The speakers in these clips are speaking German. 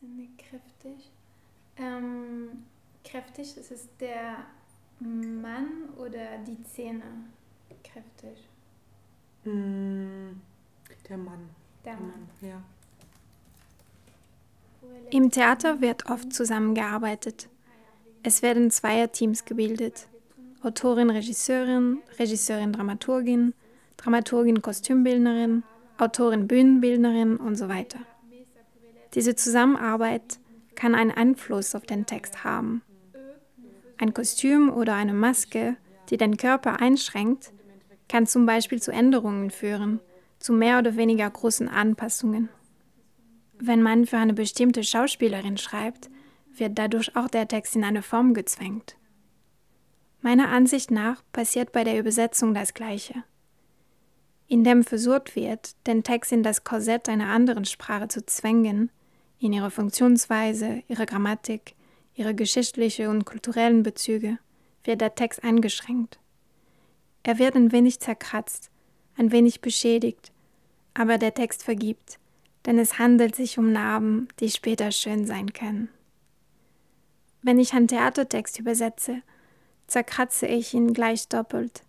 Sinne kräftig. Ähm, kräftig, ist es der Mann oder die Zähne kräftig? Mm, der Mann. Der Mann. Ja. Im Theater wird oft zusammengearbeitet. Es werden Zweierteams gebildet. Autorin, Regisseurin, Regisseurin, Dramaturgin, Dramaturgin, Kostümbildnerin, Autorin, Bühnenbildnerin und so weiter. Diese Zusammenarbeit kann einen Einfluss auf den Text haben. Ein Kostüm oder eine Maske, die den Körper einschränkt, kann zum Beispiel zu Änderungen führen, zu mehr oder weniger großen Anpassungen. Wenn man für eine bestimmte Schauspielerin schreibt, wird dadurch auch der Text in eine Form gezwängt. Meiner Ansicht nach passiert bei der Übersetzung das Gleiche. Indem versucht wird, den Text in das Korsett einer anderen Sprache zu zwängen, in ihre Funktionsweise, ihre Grammatik, ihre geschichtliche und kulturellen Bezüge, wird der Text eingeschränkt. Er wird ein wenig zerkratzt, ein wenig beschädigt, aber der Text vergibt, denn es handelt sich um Narben, die später schön sein können. Wenn ich einen Theatertext übersetze, zerkratze ich ihn gleich doppelt.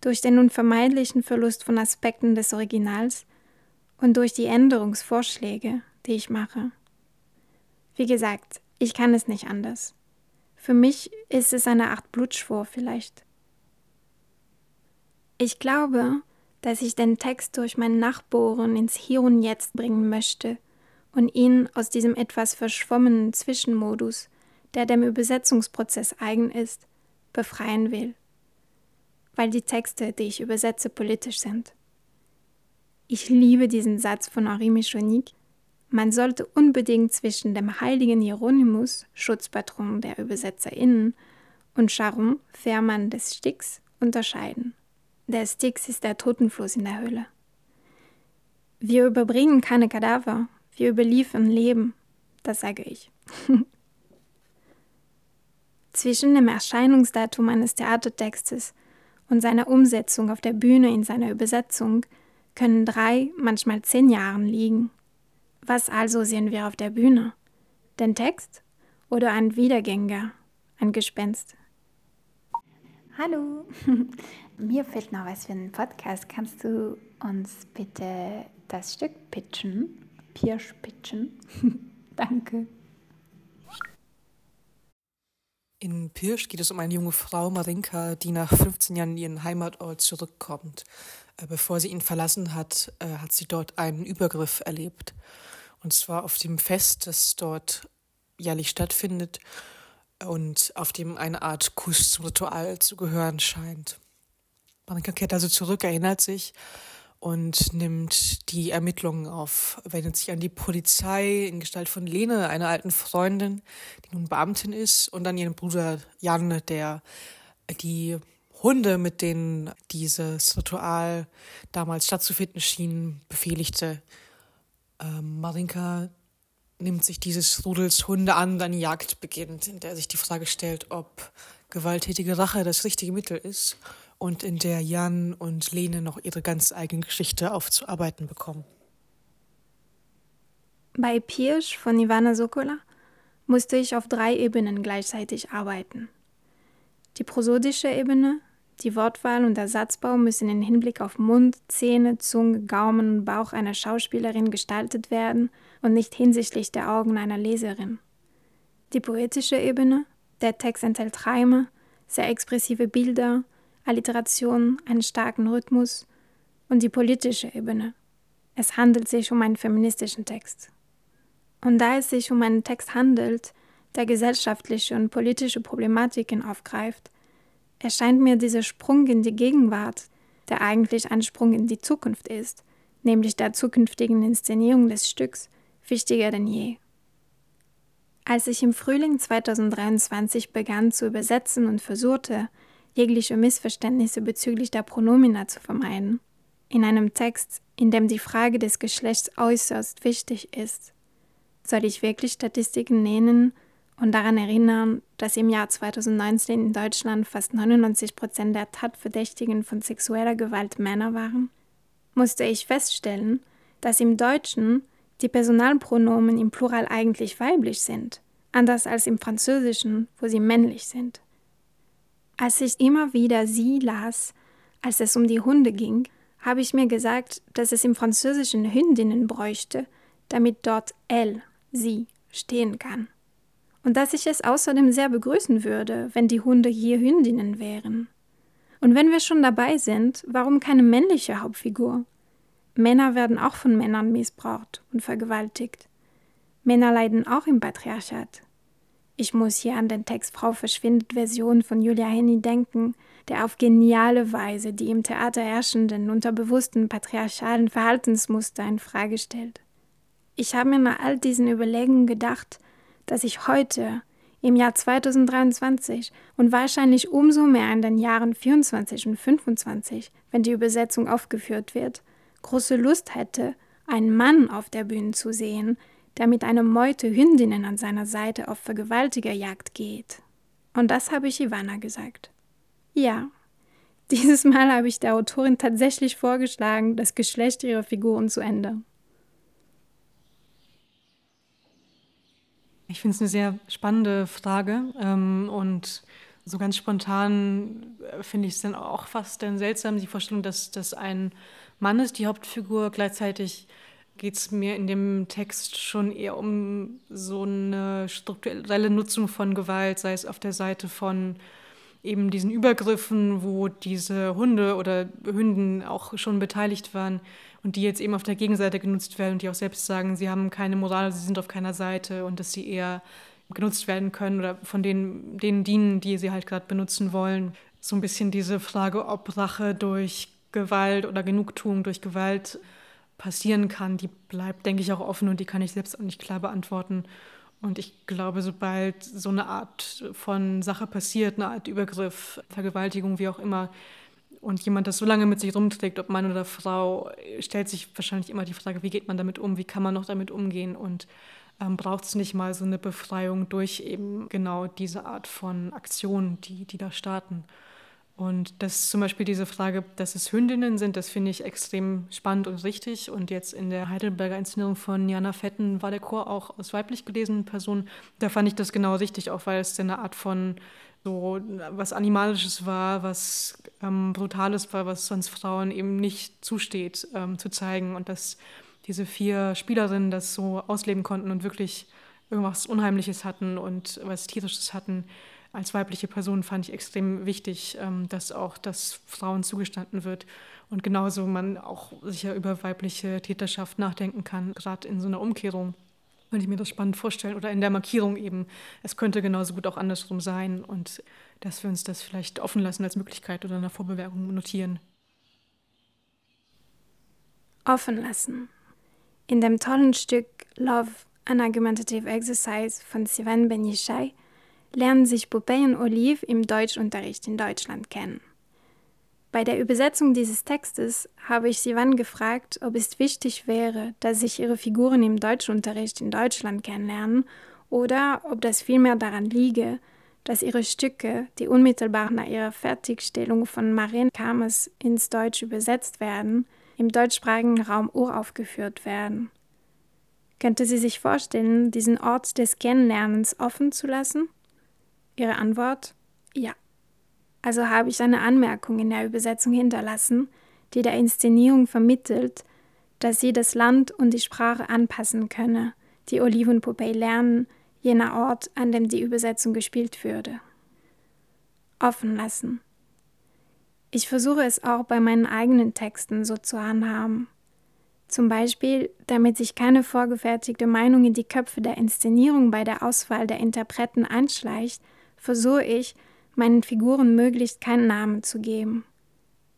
Durch den unvermeidlichen Verlust von Aspekten des Originals und durch die Änderungsvorschläge, die ich mache. Wie gesagt, ich kann es nicht anders. Für mich ist es eine Art Blutschwur vielleicht. Ich glaube, dass ich den Text durch mein Nachbohren ins Hier und Jetzt bringen möchte und ihn aus diesem etwas verschwommenen Zwischenmodus, der dem Übersetzungsprozess eigen ist, befreien will. Weil die Texte, die ich übersetze, politisch sind. Ich liebe diesen Satz von Henri Michonique, man sollte unbedingt zwischen dem heiligen Hieronymus, Schutzpatron der ÜbersetzerInnen, und Charon, Fährmann des Styx, unterscheiden. Der Styx ist der Totenfluss in der Hölle. Wir überbringen keine Kadaver, wir überliefern Leben, das sage ich. Zwischen dem Erscheinungsdatum eines Theatertextes und seiner Umsetzung auf der Bühne in seiner Übersetzung können drei, manchmal zehn Jahren liegen. Was also sehen wir auf der Bühne? Den Text oder ein Wiedergänger, ein Gespenst? Hallo, mir fehlt noch was für einen Podcast. Kannst du uns bitte das Stück pitchen? Pirsch pitchen? Danke. In Pirsch geht es um eine junge Frau, Marinka, die nach 15 Jahren in ihren Heimatort zurückkommt. Äh, bevor sie ihn verlassen hat, äh, hat sie dort einen Übergriff erlebt. Und zwar auf dem Fest, das dort jährlich stattfindet und auf dem eine Art Kuss zum Ritual zu gehören scheint. Monika kehrt also zurück, erinnert sich und nimmt die Ermittlungen auf, wendet sich an die Polizei in Gestalt von Lene, einer alten Freundin, die nun Beamtin ist, und an ihren Bruder Jan, der die Hunde, mit denen dieses Ritual damals stattzufinden schien, befehligte. Ähm, Marinka nimmt sich dieses Rudels Hunde an eine Jagd beginnt, in der sich die Frage stellt, ob gewalttätige Rache das richtige Mittel ist und in der Jan und Lene noch ihre ganz eigene Geschichte aufzuarbeiten bekommen. Bei Pirsch von Ivana Sokola musste ich auf drei Ebenen gleichzeitig arbeiten. Die prosodische Ebene, die Wortwahl und der Satzbau müssen im Hinblick auf Mund, Zähne, Zunge, Gaumen und Bauch einer Schauspielerin gestaltet werden und nicht hinsichtlich der Augen einer Leserin. Die poetische Ebene, der Text enthält Reime, sehr expressive Bilder, Alliterationen, einen starken Rhythmus und die politische Ebene. Es handelt sich um einen feministischen Text. Und da es sich um einen Text handelt, der gesellschaftliche und politische Problematiken aufgreift, erscheint mir dieser Sprung in die Gegenwart, der eigentlich ein Sprung in die Zukunft ist, nämlich der zukünftigen Inszenierung des Stücks, wichtiger denn je. Als ich im Frühling 2023 begann zu übersetzen und versuchte, jegliche Missverständnisse bezüglich der Pronomina zu vermeiden, in einem Text, in dem die Frage des Geschlechts äußerst wichtig ist, soll ich wirklich Statistiken nennen und daran erinnern, dass im Jahr 2019 in Deutschland fast 99 Prozent der Tatverdächtigen von sexueller Gewalt Männer waren, musste ich feststellen, dass im Deutschen die Personalpronomen im Plural eigentlich weiblich sind, anders als im Französischen, wo sie männlich sind. Als ich immer wieder sie las, als es um die Hunde ging, habe ich mir gesagt, dass es im Französischen Hündinnen bräuchte, damit dort elle, sie, stehen kann. Und dass ich es außerdem sehr begrüßen würde, wenn die Hunde hier Hündinnen wären. Und wenn wir schon dabei sind, warum keine männliche Hauptfigur? Männer werden auch von Männern missbraucht und vergewaltigt. Männer leiden auch im Patriarchat. Ich muss hier an den Text Frau verschwindet Version von Julia Henny denken, der auf geniale Weise die im Theater herrschenden, unterbewussten patriarchalen Verhaltensmuster in Frage stellt. Ich habe mir nach all diesen Überlegungen gedacht, dass ich heute, im Jahr 2023 und wahrscheinlich umso mehr in den Jahren 24 und 25, wenn die Übersetzung aufgeführt wird, große Lust hätte, einen Mann auf der Bühne zu sehen, der mit einer Meute Hündinnen an seiner Seite auf Vergewaltigerjagd geht. Und das habe ich Ivana gesagt. Ja, dieses Mal habe ich der Autorin tatsächlich vorgeschlagen, das Geschlecht ihrer Figuren zu ändern. Ich finde es eine sehr spannende Frage ähm, und so ganz spontan äh, finde ich es dann auch fast dann seltsam, die Vorstellung, dass, dass ein Mann ist die Hauptfigur. Gleichzeitig geht es mir in dem Text schon eher um so eine strukturelle Nutzung von Gewalt, sei es auf der Seite von eben diesen Übergriffen, wo diese Hunde oder Hünden auch schon beteiligt waren und die jetzt eben auf der Gegenseite genutzt werden und die auch selbst sagen, sie haben keine Moral, sie sind auf keiner Seite und dass sie eher genutzt werden können oder von denen, denen dienen, die sie halt gerade benutzen wollen. So ein bisschen diese Frage, ob Rache durch Gewalt oder Genugtuung durch Gewalt passieren kann, die bleibt, denke ich, auch offen und die kann ich selbst auch nicht klar beantworten. Und ich glaube, sobald so eine Art von Sache passiert, eine Art Übergriff, Vergewaltigung, wie auch immer, und jemand das so lange mit sich rumträgt, ob Mann oder Frau, stellt sich wahrscheinlich immer die Frage, wie geht man damit um, wie kann man noch damit umgehen und ähm, braucht es nicht mal so eine Befreiung durch eben genau diese Art von Aktionen, die, die da starten. Und das zum Beispiel diese Frage, dass es Hündinnen sind, das finde ich extrem spannend und richtig. Und jetzt in der Heidelberger Inszenierung von Jana Fetten war der Chor auch aus weiblich gelesenen Personen. Da fand ich das genau richtig, auch weil es eine Art von so was Animalisches war, was ähm, Brutales war, was sonst Frauen eben nicht zusteht, ähm, zu zeigen. Und dass diese vier Spielerinnen das so ausleben konnten und wirklich irgendwas Unheimliches hatten und was Tierisches hatten als weibliche Person fand ich extrem wichtig, ähm, dass auch das Frauen zugestanden wird und genauso man auch sicher über weibliche Täterschaft nachdenken kann, gerade in so einer Umkehrung. Könnte ich mir das spannend vorstellen oder in der Markierung eben. Es könnte genauso gut auch andersrum sein und dass wir uns das vielleicht offen lassen als Möglichkeit oder in der Vorbewerbung notieren. Offen lassen. In dem tollen Stück Love, an Argumentative Exercise von Sivan Ben lernen sich Popeye und Olive im Deutschunterricht in Deutschland kennen. Bei der Übersetzung dieses Textes habe ich Sivan gefragt, ob es wichtig wäre, dass sich ihre Figuren im Deutschunterricht in Deutschland kennenlernen oder ob das vielmehr daran liege, dass ihre Stücke, die unmittelbar nach ihrer Fertigstellung von Marien Kamers ins Deutsch übersetzt werden, im deutschsprachigen Raum uraufgeführt werden. Könnte sie sich vorstellen, diesen Ort des Kennenlernens offen zu lassen? Ihre Antwort? Ja. Also habe ich eine Anmerkung in der Übersetzung hinterlassen, die der Inszenierung vermittelt, dass sie das Land und die Sprache anpassen könne, die Olive und Popeye lernen, jener Ort, an dem die Übersetzung gespielt würde. Offen lassen. Ich versuche es auch bei meinen eigenen Texten so zu handhaben. Zum Beispiel, damit sich keine vorgefertigte Meinung in die Köpfe der Inszenierung bei der Auswahl der Interpreten einschleicht, versuche ich, meinen Figuren möglichst keinen Namen zu geben.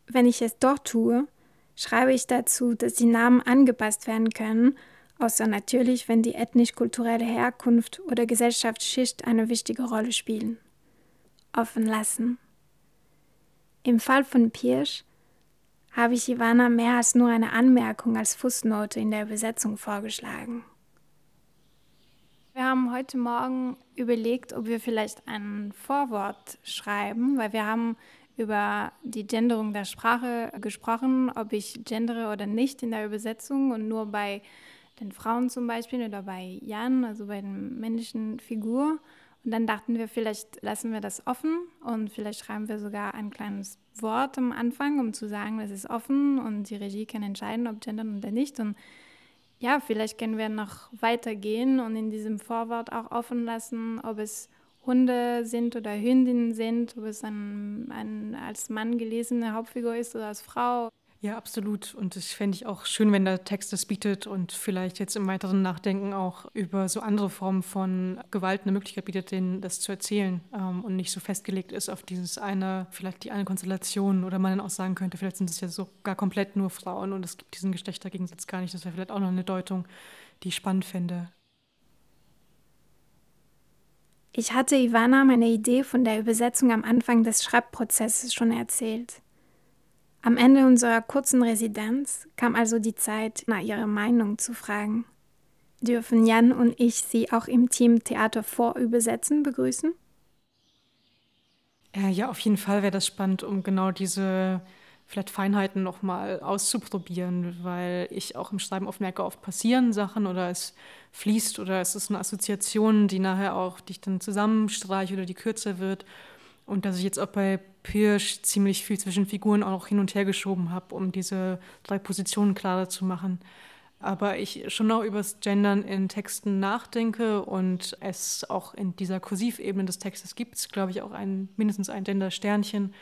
Wenn ich es doch tue, schreibe ich dazu, dass die Namen angepasst werden können, außer natürlich, wenn die ethnisch-kulturelle Herkunft oder Gesellschaftsschicht eine wichtige Rolle spielen. Offen lassen. Im Fall von Pirsch habe ich Ivana mehr als nur eine Anmerkung als Fußnote in der Übersetzung vorgeschlagen. Haben heute Morgen überlegt, ob wir vielleicht ein Vorwort schreiben, weil wir haben über die Genderung der Sprache gesprochen, ob ich gendere oder nicht in der Übersetzung und nur bei den Frauen zum Beispiel oder bei Jan, also bei der männlichen Figur. Und dann dachten wir, vielleicht lassen wir das offen und vielleicht schreiben wir sogar ein kleines Wort am Anfang, um zu sagen, das ist offen und die Regie kann entscheiden, ob gendern oder nicht. Und ja, vielleicht können wir noch weitergehen und in diesem Vorwort auch offen lassen, ob es Hunde sind oder Hündinnen sind, ob es ein, ein als Mann gelesene Hauptfigur ist oder als Frau. Ja, absolut. Und das fände ich auch schön, wenn der Text das bietet und vielleicht jetzt im weiteren Nachdenken auch über so andere Formen von Gewalt eine Möglichkeit bietet, denen das zu erzählen ähm, und nicht so festgelegt ist auf dieses eine, vielleicht die eine Konstellation oder man dann auch sagen könnte, vielleicht sind es ja sogar komplett nur Frauen und es gibt diesen Geschlechtergegensatz gar nicht. Das wäre vielleicht auch noch eine Deutung, die ich spannend fände. Ich hatte Ivana meine Idee von der Übersetzung am Anfang des Schreibprozesses schon erzählt. Am Ende unserer kurzen Residenz kam also die Zeit, nach ihrer Meinung zu fragen. Dürfen Jan und ich Sie auch im Team Theater vorübersetzen begrüßen? Äh, ja, auf jeden Fall wäre das spannend, um genau diese vielleicht Feinheiten nochmal auszuprobieren, weil ich auch im Schreiben oft merke, oft passieren Sachen oder es fließt oder es ist eine Assoziation, die nachher auch dich dann zusammenstreicht oder die kürzer wird. Und dass ich jetzt auch bei Pirsch ziemlich viel zwischen Figuren auch hin und her geschoben habe, um diese drei Positionen klarer zu machen. Aber ich schon noch über das Gendern in Texten nachdenke und es auch in dieser Kursivebene des Textes gibt es, glaube ich, auch ein, mindestens ein Gender-Sternchen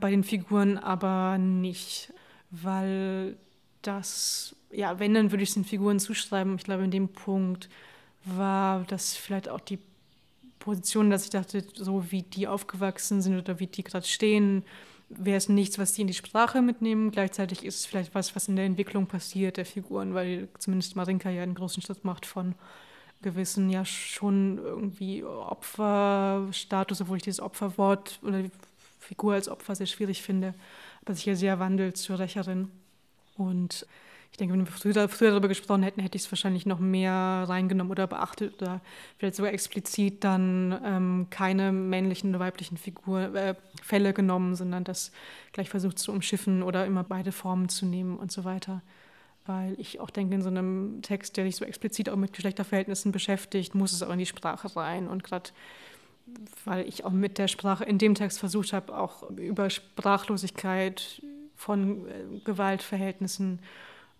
bei den Figuren, aber nicht, weil das, ja, wenn, dann würde ich es den Figuren zuschreiben. Ich glaube, in dem Punkt war das vielleicht auch die Position, dass ich dachte, so wie die aufgewachsen sind oder wie die gerade stehen, wäre es nichts, was die in die Sprache mitnehmen. Gleichzeitig ist es vielleicht was, was in der Entwicklung passiert der Figuren, weil zumindest Marinka ja einen großen Schritt macht von gewissen, ja schon irgendwie Opferstatus, obwohl ich dieses Opferwort oder die Figur als Opfer sehr schwierig finde, aber sich ja sehr wandelt zur Rächerin. Und ich denke, wenn wir früher, früher darüber gesprochen hätten, hätte ich es wahrscheinlich noch mehr reingenommen oder beachtet oder vielleicht sogar explizit dann ähm, keine männlichen oder weiblichen Figur, äh, Fälle genommen, sondern das gleich versucht zu umschiffen oder immer beide Formen zu nehmen und so weiter. Weil ich auch denke, in so einem Text, der sich so explizit auch mit Geschlechterverhältnissen beschäftigt, muss es auch in die Sprache rein. Und gerade weil ich auch mit der Sprache in dem Text versucht habe, auch über Sprachlosigkeit von äh, Gewaltverhältnissen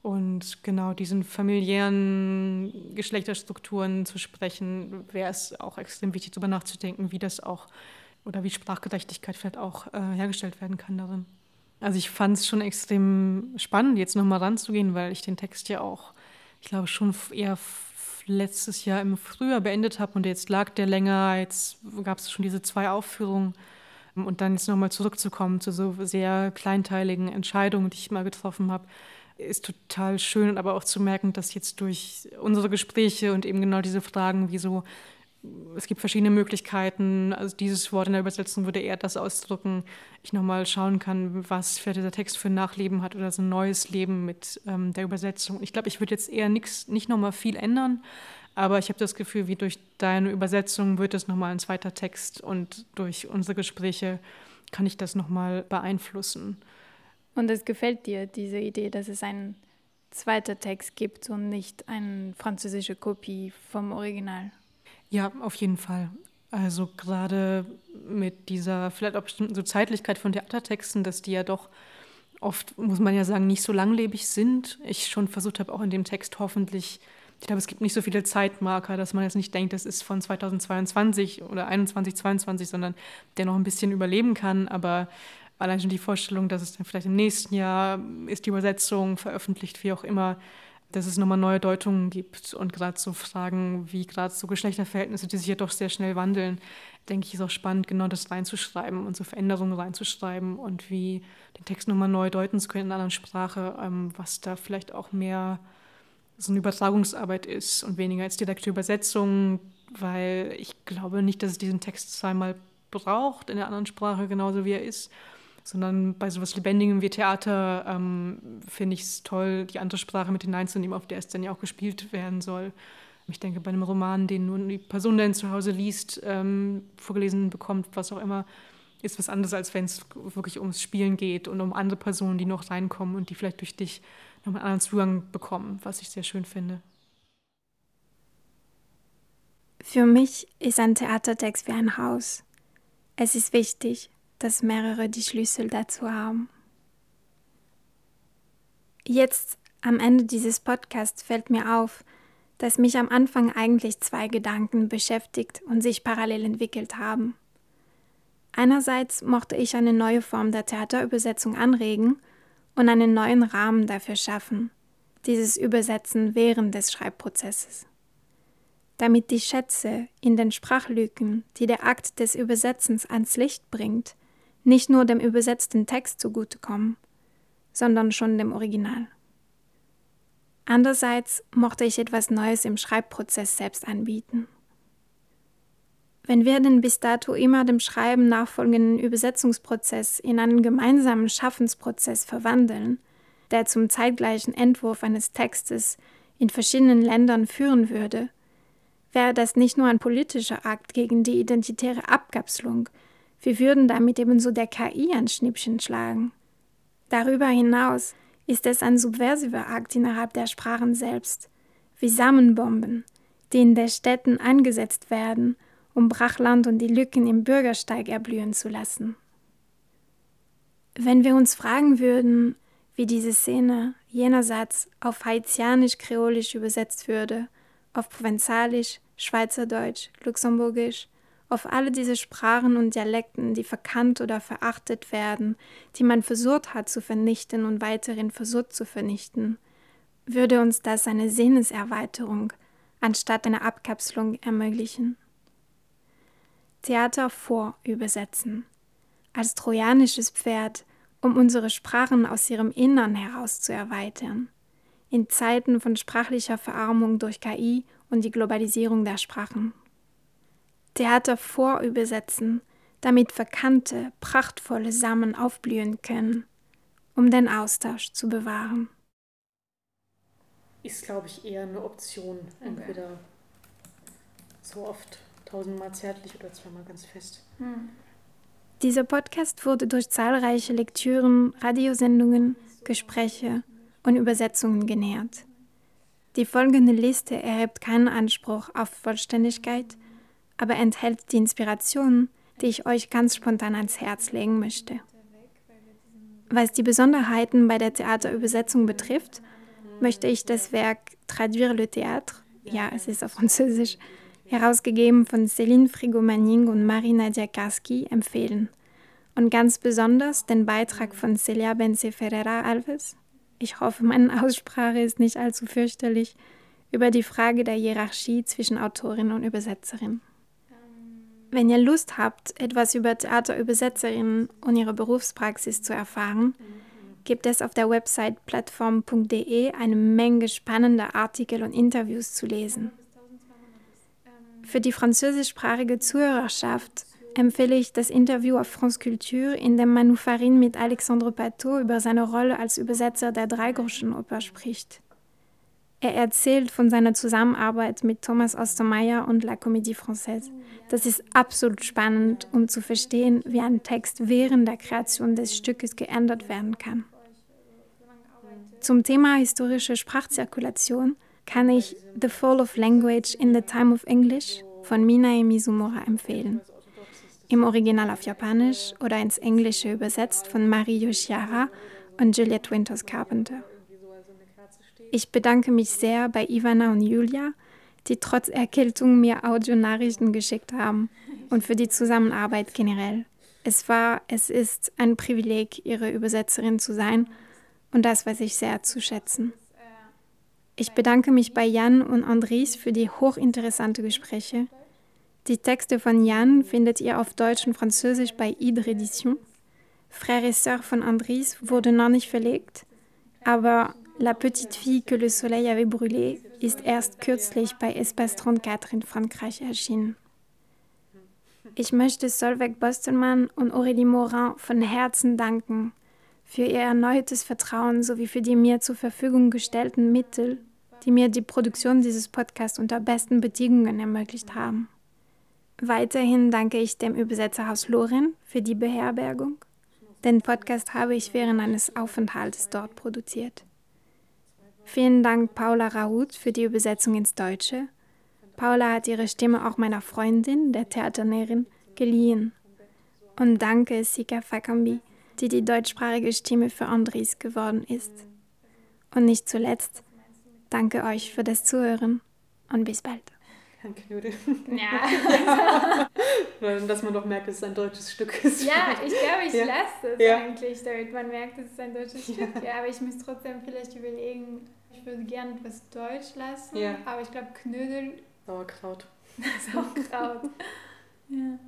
und genau diesen familiären Geschlechterstrukturen zu sprechen, wäre es auch extrem wichtig, darüber nachzudenken, wie das auch oder wie Sprachgerechtigkeit vielleicht auch äh, hergestellt werden kann darin. Also ich fand es schon extrem spannend, jetzt nochmal ranzugehen, weil ich den Text ja auch, ich glaube, schon eher letztes Jahr im Frühjahr beendet habe und jetzt lag der länger, jetzt gab es schon diese zwei Aufführungen und dann jetzt nochmal zurückzukommen zu so sehr kleinteiligen Entscheidungen, die ich mal getroffen habe, ist total schön, aber auch zu merken, dass jetzt durch unsere Gespräche und eben genau diese Fragen, wie so, es gibt verschiedene Möglichkeiten, also dieses Wort in der Übersetzung würde eher das ausdrücken, ich nochmal schauen kann, was für dieser Text für ein Nachleben hat oder so ein neues Leben mit ähm, der Übersetzung. Ich glaube, ich würde jetzt eher nix, nicht nochmal viel ändern, aber ich habe das Gefühl, wie durch deine Übersetzung wird es nochmal ein zweiter Text und durch unsere Gespräche kann ich das nochmal beeinflussen. Und es gefällt dir, diese Idee, dass es einen zweiten Text gibt und nicht eine französische Kopie vom Original? Ja, auf jeden Fall. Also gerade mit dieser vielleicht auch bestimmten so Zeitlichkeit von Theatertexten, dass die ja doch oft, muss man ja sagen, nicht so langlebig sind. Ich schon versucht habe, auch in dem Text hoffentlich, ich glaube, es gibt nicht so viele Zeitmarker, dass man jetzt nicht denkt, das ist von 2022 oder 21, 22, sondern der noch ein bisschen überleben kann. Aber allein schon die Vorstellung, dass es dann vielleicht im nächsten Jahr ist die Übersetzung veröffentlicht, wie auch immer, dass es nochmal neue Deutungen gibt. Und gerade so Fragen wie gerade so Geschlechterverhältnisse, die sich ja doch sehr schnell wandeln, denke ich, ist auch spannend, genau das reinzuschreiben und so Veränderungen reinzuschreiben und wie den Text nochmal neu deuten zu können in einer anderen Sprache, ähm, was da vielleicht auch mehr so eine Übertragungsarbeit ist und weniger als direkte Übersetzung, weil ich glaube nicht, dass es diesen Text zweimal braucht in der anderen Sprache, genauso wie er ist sondern bei sowas Lebendigem wie Theater ähm, finde ich es toll, die andere Sprache mit hineinzunehmen, auf der es dann ja auch gespielt werden soll. Ich denke, bei einem Roman, den nun die Person dann zu Hause liest, ähm, vorgelesen bekommt, was auch immer, ist was anderes, als wenn es wirklich ums Spielen geht und um andere Personen, die noch reinkommen und die vielleicht durch dich noch einen anderen Zugang bekommen, was ich sehr schön finde. Für mich ist ein Theatertext wie ein Haus. Es ist wichtig, dass mehrere die Schlüssel dazu haben. Jetzt am Ende dieses Podcasts fällt mir auf, dass mich am Anfang eigentlich zwei Gedanken beschäftigt und sich parallel entwickelt haben. Einerseits mochte ich eine neue Form der Theaterübersetzung anregen und einen neuen Rahmen dafür schaffen, dieses Übersetzen während des Schreibprozesses damit die Schätze in den Sprachlücken, die der Akt des Übersetzens ans Licht bringt, nicht nur dem übersetzten Text zugutekommen, sondern schon dem Original. Andererseits mochte ich etwas Neues im Schreibprozess selbst anbieten. Wenn wir den bis dato immer dem Schreiben nachfolgenden Übersetzungsprozess in einen gemeinsamen Schaffensprozess verwandeln, der zum zeitgleichen Entwurf eines Textes in verschiedenen Ländern führen würde, wäre das nicht nur ein politischer Akt gegen die identitäre Abkapselung, wir würden damit ebenso der KI ein Schnippchen schlagen. Darüber hinaus ist es ein subversiver Akt innerhalb der Sprachen selbst, wie Samenbomben, die in den Städten eingesetzt werden, um Brachland und die Lücken im Bürgersteig erblühen zu lassen. Wenn wir uns fragen würden, wie diese Szene, jener Satz auf haitianisch-kreolisch übersetzt würde, auf Provenzalisch, Schweizerdeutsch, Luxemburgisch, auf alle diese Sprachen und Dialekten, die verkannt oder verachtet werden, die man versucht hat zu vernichten und weiterhin versucht zu vernichten, würde uns das eine Sinneserweiterung anstatt einer Abkapselung ermöglichen. Theater vorübersetzen. Als trojanisches Pferd, um unsere Sprachen aus ihrem Innern heraus zu erweitern. In Zeiten von sprachlicher Verarmung durch KI und die Globalisierung der Sprachen. Theater vorübersetzen, damit verkannte, prachtvolle Samen aufblühen können, um den Austausch zu bewahren. Ist, glaube ich, eher eine Option. Entweder okay. so oft tausendmal zärtlich oder zweimal ganz fest. Hm. Dieser Podcast wurde durch zahlreiche Lektüren, Radiosendungen, Gespräche und Übersetzungen genährt. Die folgende Liste erhebt keinen Anspruch auf Vollständigkeit, aber enthält die Inspirationen, die ich euch ganz spontan ans Herz legen möchte. Was die Besonderheiten bei der Theaterübersetzung betrifft, möchte ich das Werk Traduire le Théâtre, ja, es ist auf Französisch, herausgegeben von Céline Frigo-Manning und Marina Diakarski, empfehlen. Und ganz besonders den Beitrag von Celia Benze Ferreira Alves, ich hoffe, meine Aussprache ist nicht allzu fürchterlich, über die Frage der Hierarchie zwischen Autorin und Übersetzerin. Wenn ihr Lust habt, etwas über Theaterübersetzerinnen und ihre Berufspraxis zu erfahren, gibt es auf der Website plattform.de eine Menge spannender Artikel und Interviews zu lesen. Für die französischsprachige Zuhörerschaft empfehle ich das Interview auf France Culture, in dem Manu Farin mit Alexandre Pateau über seine Rolle als Übersetzer der Dreigroschenoper spricht. Er erzählt von seiner Zusammenarbeit mit Thomas Ostermeier und La Comédie Française. Das ist absolut spannend, um zu verstehen, wie ein Text während der Kreation des Stückes geändert werden kann. Zum Thema historische Sprachzirkulation kann ich The Fall of Language in the Time of English von Minae Mizumura empfehlen im Original auf Japanisch oder ins Englische übersetzt von Marie Yoshiara und Juliette Winters Carpenter. Ich bedanke mich sehr bei Ivana und Julia, die trotz Erkältung mir Audionachrichten geschickt haben und für die Zusammenarbeit generell. Es war, es ist ein Privileg, ihre Übersetzerin zu sein und das weiß ich sehr zu schätzen. Ich bedanke mich bei Jan und Andries für die hochinteressante Gespräche die Texte von Jan findet ihr auf Deutsch und Französisch bei Hydre Edition. Frère et Sœur von Andries wurde noch nicht verlegt, aber La Petite Fille que le Soleil avait brûlée ist erst kürzlich bei Espace 34 in Frankreich erschienen. Ich möchte Solveig Bostelmann und Aurélie Morin von Herzen danken für ihr erneutes Vertrauen sowie für die mir zur Verfügung gestellten Mittel, die mir die Produktion dieses Podcasts unter besten Bedingungen ermöglicht haben. Weiterhin danke ich dem Übersetzerhaus Loren für die Beherbergung. Den Podcast habe ich während eines Aufenthaltes dort produziert. Vielen Dank Paula Rahut für die Übersetzung ins Deutsche Paula hat ihre Stimme auch meiner Freundin, der Theaternärin, geliehen. Und danke Sika Fakambi, die die deutschsprachige Stimme für Andries geworden ist. Und nicht zuletzt, danke euch für das Zuhören und bis bald. Herrn Knödel. Ja. Dass man doch merkt, dass es ein deutsches Stück ist. Ja, ich glaube, ich Ja. lasse es Ja. eigentlich, damit man merkt, dass es ein deutsches Stück ist. Ja, aber ich muss trotzdem vielleicht überlegen, ich würde gerne etwas Deutsch lassen, Ja. aber ich glaube, Knödel Sauerkraut. ist auch Kraut. Ja.